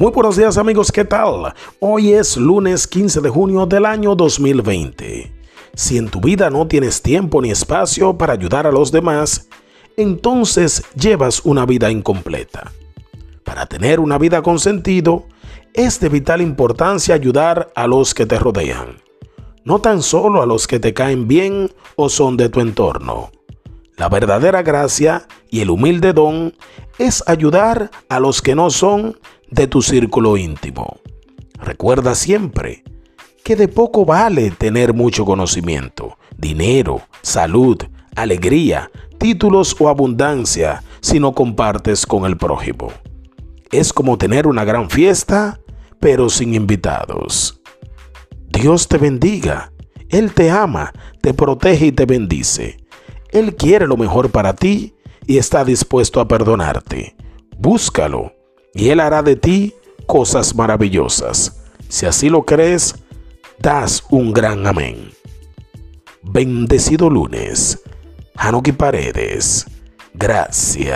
Muy buenos días amigos, ¿qué tal? Hoy es lunes 15 de junio del año 2020. Si en tu vida no tienes tiempo ni espacio para ayudar a los demás, entonces llevas una vida incompleta. Para tener una vida con sentido, es de vital importancia ayudar a los que te rodean, no tan solo a los que te caen bien o son de tu entorno. La verdadera gracia y el humilde don es ayudar a los que no son de tu círculo íntimo. Recuerda siempre que de poco vale tener mucho conocimiento, dinero, salud, alegría, títulos o abundancia si no compartes con el prójimo. Es como tener una gran fiesta, pero sin invitados. Dios te bendiga. Él te ama, te protege y te bendice. Él quiere lo mejor para ti y está dispuesto a perdonarte. Búscalo y Él hará de ti cosas maravillosas. Si así lo crees, das un gran amén. Bendecido lunes. Hanuki Paredes. Gracias.